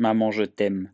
maman je t'aime.